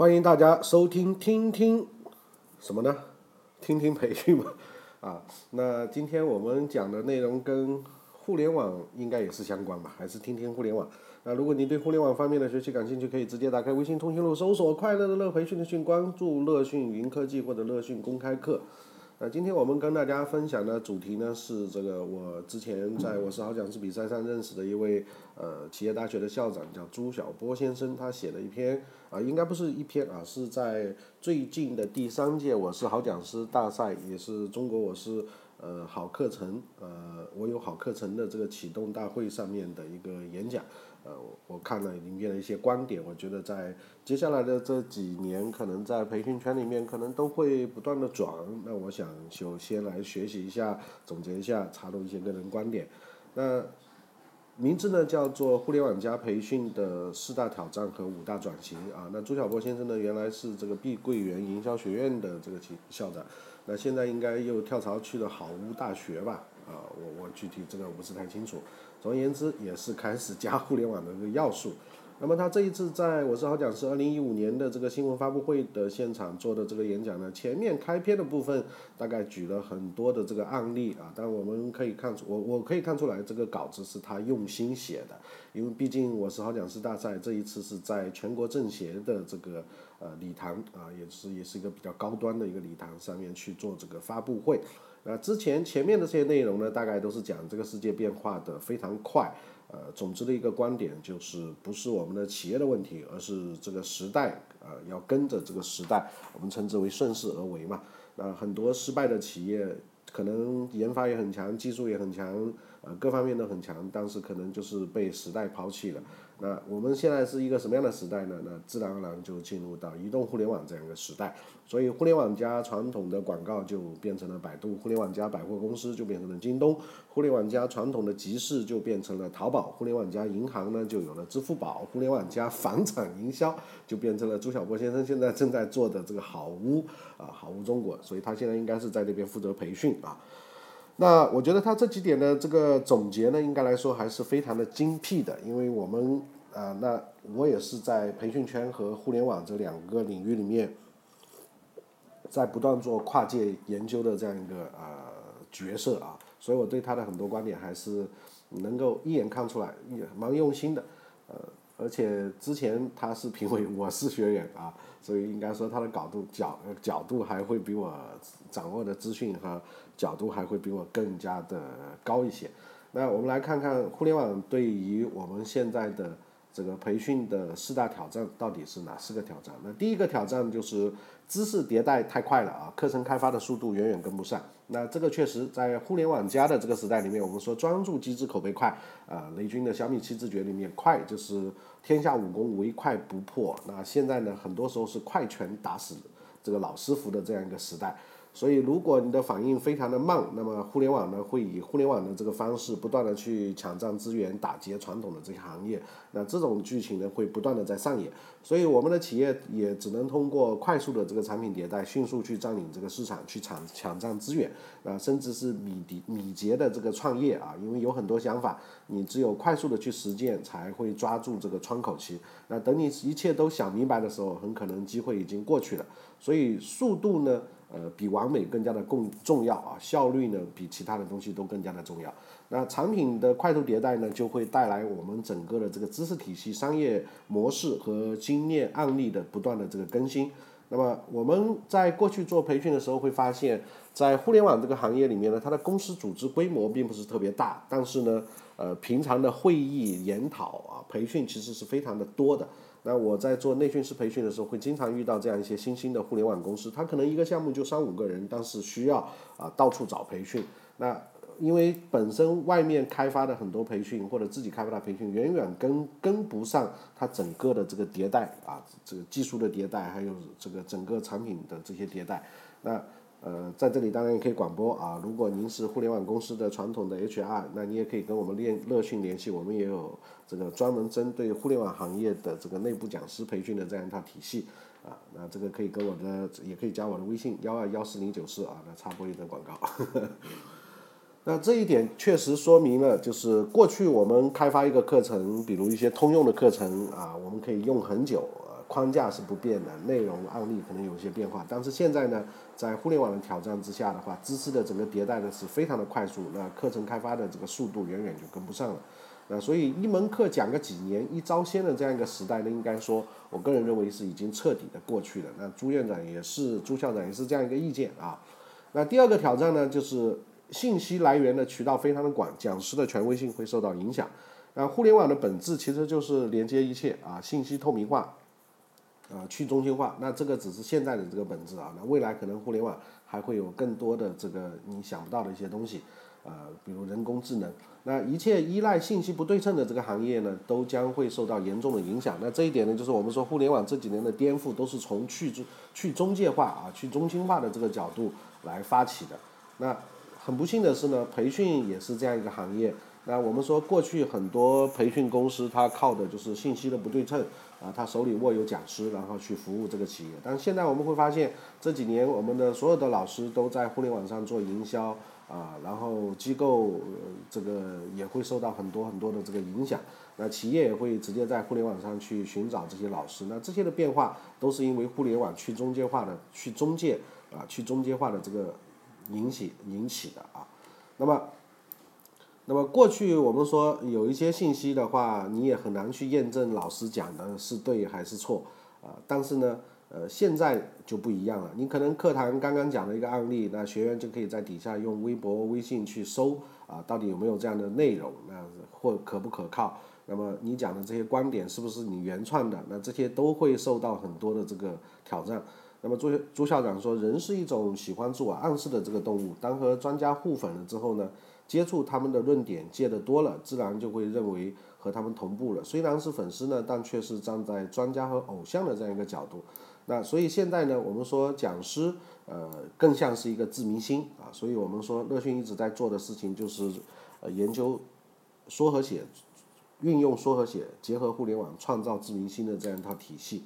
欢迎大家收听听听什么呢？听听培训吧，啊，那今天我们讲的内容跟互联网应该也是相关吧？还是听听互联网？那如果你对互联网方面的学习感兴趣，可以直接打开微信通讯录，搜索“快乐的乐培训的训”，关注“乐讯云科技”或者“乐讯公开课”。那今天我们跟大家分享的主题呢是这个，我之前在我是好讲师比赛上认识的一位呃企业大学的校长，叫朱晓波先生，他写了一篇啊，应该不是一篇啊，是在最近的第三届我是好讲师大赛，也是中国我是呃好课程呃我有好课程的这个启动大会上面的一个演讲。呃，我看了里面的一些观点，我觉得在接下来的这几年，可能在培训圈里面，可能都会不断的转。那我想首先来学习一下，总结一下，查漏一些个人观点。那名字呢叫做互联网加培训的四大挑战和五大转型啊。那朱晓波先生呢，原来是这个碧桂园营销学院的这个校长，那现在应该又跳槽去了好屋大学吧？啊，我我具体这个不是太清楚。总而言之，也是开始加互联网的这个要素。那么他这一次在我是好讲师二零一五年的这个新闻发布会的现场做的这个演讲呢，前面开篇的部分大概举了很多的这个案例啊，但我们可以看出，我我可以看出来这个稿子是他用心写的，因为毕竟我是好讲师大赛这一次是在全国政协的这个呃礼堂啊，也是也是一个比较高端的一个礼堂上面去做这个发布会。那之前前面的这些内容呢，大概都是讲这个世界变化的非常快，呃，总之的一个观点就是不是我们的企业的问题，而是这个时代，呃，要跟着这个时代，我们称之为顺势而为嘛。那很多失败的企业，可能研发也很强，技术也很强，呃，各方面都很强，但是可能就是被时代抛弃了。那我们现在是一个什么样的时代呢？那自然而然就进入到移动互联网这样一个时代，所以互联网加传统的广告就变成了百度，互联网加百货公司就变成了京东，互联网加传统的集市就变成了淘宝，互联网加银行呢就有了支付宝，互联网加房产营销就变成了朱晓波先生现在正在做的这个好屋啊，好屋中国，所以他现在应该是在那边负责培训啊。那我觉得他这几点的这个总结呢，应该来说还是非常的精辟的，因为我们啊，那我也是在培训圈和互联网这两个领域里面，在不断做跨界研究的这样一个呃角色啊，所以我对他的很多观点还是能够一眼看出来，也蛮用心的，呃，而且之前他是评委我是学员啊。所以应该说他的角度角角度还会比我掌握的资讯和角度还会比我更加的高一些。那我们来看看互联网对于我们现在的这个培训的四大挑战到底是哪四个挑战？那第一个挑战就是知识迭代太快了啊，课程开发的速度远远跟不上。那这个确实在互联网加的这个时代里面，我们说专注机制口碑快啊，雷军的小米七自觉里面快就是。天下武功唯快不破。那现在呢，很多时候是快拳打死这个老师傅的这样一个时代。所以，如果你的反应非常的慢，那么互联网呢会以互联网的这个方式不断的去抢占资源，打劫传统的这些行业。那这种剧情呢会不断的在上演。所以，我们的企业也只能通过快速的这个产品迭代，迅速去占领这个市场，去抢抢占资源。啊，甚至是米迪米捷的这个创业啊，因为有很多想法，你只有快速的去实践，才会抓住这个窗口期。那等你一切都想明白的时候，很可能机会已经过去了。所以，速度呢？呃，比完美更加的更重要啊，效率呢比其他的东西都更加的重要。那产品的快速迭代呢，就会带来我们整个的这个知识体系、商业模式和经验案例的不断的这个更新。那么我们在过去做培训的时候，会发现，在互联网这个行业里面呢，它的公司组织规模并不是特别大，但是呢，呃，平常的会议、研讨啊、培训其实是非常的多的。那我在做内训师培训的时候，会经常遇到这样一些新兴的互联网公司，他可能一个项目就三五个人，但是需要啊到处找培训。那因为本身外面开发的很多培训或者自己开发的培训，远远跟跟不上它整个的这个迭代啊，这个技术的迭代，还有这个整个产品的这些迭代。那呃，在这里当然也可以广播啊，如果您是互联网公司的传统的 HR，那你也可以跟我们练乐讯联系，我们也有这个专门针对互联网行业的这个内部讲师培训的这样一套体系啊，那这个可以跟我的，也可以加我的微信幺二幺四零九四啊，那插播一段广告。那这一点确实说明了，就是过去我们开发一个课程，比如一些通用的课程啊，我们可以用很久。框架是不变的，内容案例可能有些变化，但是现在呢，在互联网的挑战之下的话，知识的整个迭代呢是非常的快速，那课程开发的这个速度远远就跟不上了。那所以一门课讲个几年一招鲜的这样一个时代呢，应该说，我个人认为是已经彻底的过去了。那朱院长也是，朱校长也是这样一个意见啊。那第二个挑战呢，就是信息来源的渠道非常的广，讲师的权威性会受到影响。那互联网的本质其实就是连接一切啊，信息透明化，啊，去中心化。那这个只是现在的这个本质啊。那未来可能互联网还会有更多的这个你想不到的一些东西。啊，比如人工智能，那一切依赖信息不对称的这个行业呢，都将会受到严重的影响。那这一点呢，就是我们说互联网这几年的颠覆，都是从去中去中介化啊、去中心化的这个角度来发起的。那很不幸的是呢，培训也是这样一个行业。那我们说过去很多培训公司，它靠的就是信息的不对称啊，他手里握有讲师，然后去服务这个企业。但现在我们会发现，这几年我们的所有的老师都在互联网上做营销。啊，然后机构这个也会受到很多很多的这个影响，那企业也会直接在互联网上去寻找这些老师，那这些的变化都是因为互联网去中介化的去中介啊去中介化的这个引起引起的啊，那么，那么过去我们说有一些信息的话，你也很难去验证老师讲的是对还是错啊，但是呢。呃，现在就不一样了。你可能课堂刚刚讲了一个案例，那学员就可以在底下用微博、微信去搜啊，到底有没有这样的内容，那或可不可靠？那么你讲的这些观点是不是你原创的？那这些都会受到很多的这个挑战。那么朱朱校长说，人是一种喜欢自我暗示的这个动物。当和专家互粉了之后呢，接触他们的论点借的多了，自然就会认为和他们同步了。虽然是粉丝呢，但却是站在专家和偶像的这样一个角度。那所以现在呢，我们说讲师，呃，更像是一个自明星啊。所以我们说乐讯一直在做的事情就是，呃，研究说和写，运用说和写，结合互联网，创造自明星的这样一套体系。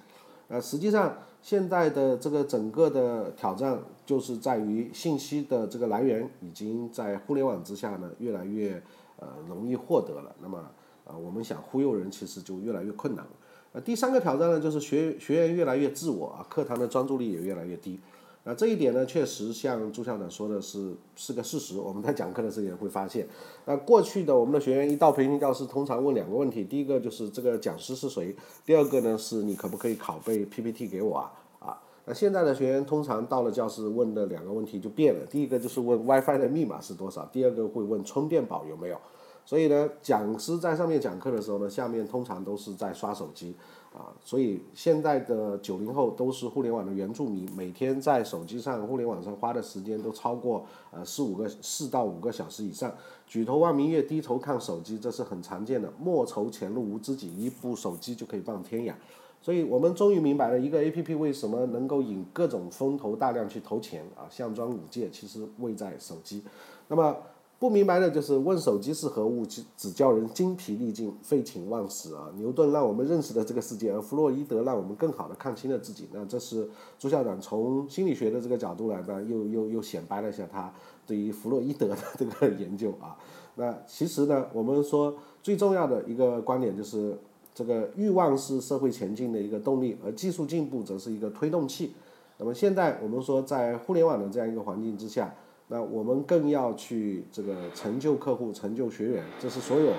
呃，实际上现在的这个整个的挑战就是在于信息的这个来源已经在互联网之下呢越来越呃容易获得了。那么呃，我们想忽悠人其实就越来越困难了。呃第三个挑战呢，就是学学员越来越自我啊，课堂的专注力也越来越低。那这一点呢，确实像朱校长说的是是个事实。我们在讲课的时候也会发现，那过去的我们的学员一到培训教室，通常问两个问题：第一个就是这个讲师是谁？第二个呢是你可不可以拷贝 PPT 给我啊？啊，那现在的学员通常到了教室问的两个问题就变了：第一个就是问 WiFi 的密码是多少？第二个会问充电宝有没有？所以呢，讲师在上面讲课的时候呢，下面通常都是在刷手机，啊，所以现在的九零后都是互联网的原住民，每天在手机上、互联网上花的时间都超过呃四五个四到五个小时以上。举头望明月，低头看手机，这是很常见的。莫愁前路无知己，一部手机就可以傍天涯。所以我们终于明白了一个 A P P 为什么能够引各种风投大量去投钱啊，项庄舞剑，其实位在手机。那么。不明白的就是问手机是何物，只只叫人精疲力尽、废寝忘食啊！牛顿让我们认识了这个世界，而弗洛伊德让我们更好的看清了自己。那这是朱校长从心理学的这个角度来呢，又又又显摆了一下他对于弗洛伊德的这个研究啊。那其实呢，我们说最重要的一个观点就是，这个欲望是社会前进的一个动力，而技术进步则是一个推动器。那么现在我们说，在互联网的这样一个环境之下。那我们更要去这个成就客户、成就学员，这是所有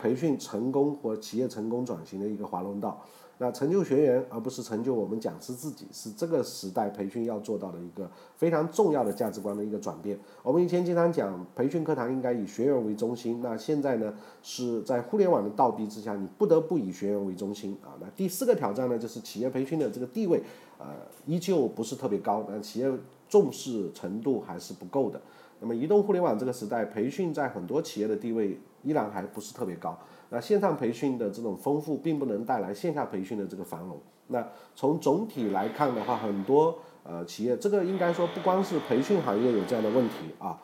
培训成功或企业成功转型的一个华龙道。那成就学员，而不是成就我们讲师自己，是这个时代培训要做到的一个非常重要的价值观的一个转变。我们以前经常讲，培训课堂应该以学员为中心。那现在呢，是在互联网的倒逼之下，你不得不以学员为中心啊。那第四个挑战呢，就是企业培训的这个地位，呃，依旧不是特别高，那企业。重视程度还是不够的。那么，移动互联网这个时代，培训在很多企业的地位依然还不是特别高。那线上培训的这种丰富，并不能带来线下培训的这个繁荣。那从总体来看的话，很多呃企业，这个应该说不光是培训行业有这样的问题啊。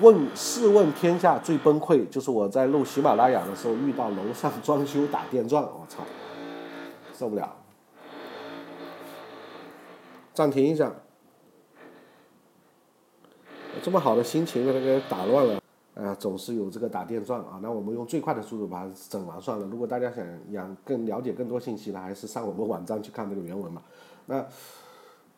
问试问天下最崩溃，就是我在录喜马拉雅的时候遇到楼上装修打电钻，我操，受不了，暂停一下。这么好的心情被他给打乱了。呃，总是有这个打电钻啊。那我们用最快的速度把它整完算了。如果大家想养更了解更多信息呢，还是上我们网站去看这个原文吧。那。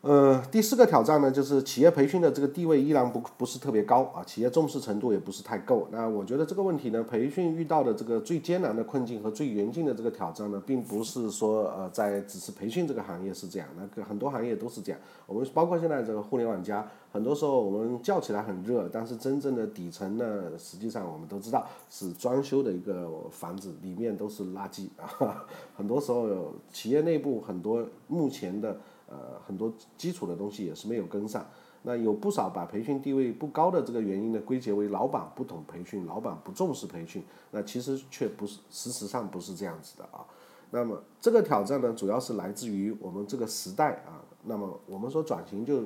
呃，第四个挑战呢，就是企业培训的这个地位依然不不是特别高啊，企业重视程度也不是太够。那我觉得这个问题呢，培训遇到的这个最艰难的困境和最严峻的这个挑战呢，并不是说呃在只是培训这个行业是这样，那个很多行业都是这样。我们包括现在这个互联网加，很多时候我们叫起来很热，但是真正的底层呢，实际上我们都知道是装修的一个房子，里面都是垃圾啊。很多时候企业内部很多目前的。呃，很多基础的东西也是没有跟上，那有不少把培训地位不高的这个原因呢，归结为老板不懂培训，老板不重视培训，那其实却不是，事实上不是这样子的啊。那么这个挑战呢，主要是来自于我们这个时代啊。那么我们说转型就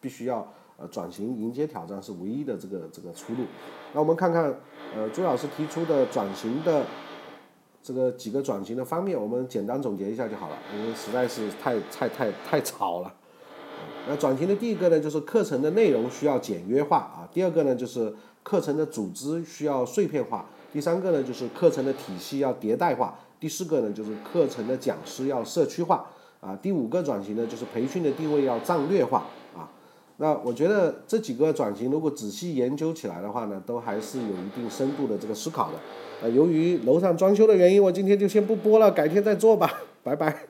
必须要呃转型迎接挑战是唯一的这个这个出路。那我们看看呃朱老师提出的转型的。这个几个转型的方面，我们简单总结一下就好了，因为实在是太太太太吵了。那转型的第一个呢，就是课程的内容需要简约化啊；第二个呢，就是课程的组织需要碎片化；第三个呢，就是课程的体系要迭代化；第四个呢，就是课程的讲师要社区化啊；第五个转型呢，就是培训的定位要战略化。那我觉得这几个转型如果仔细研究起来的话呢，都还是有一定深度的这个思考的。呃，由于楼上装修的原因，我今天就先不播了，改天再做吧，拜拜。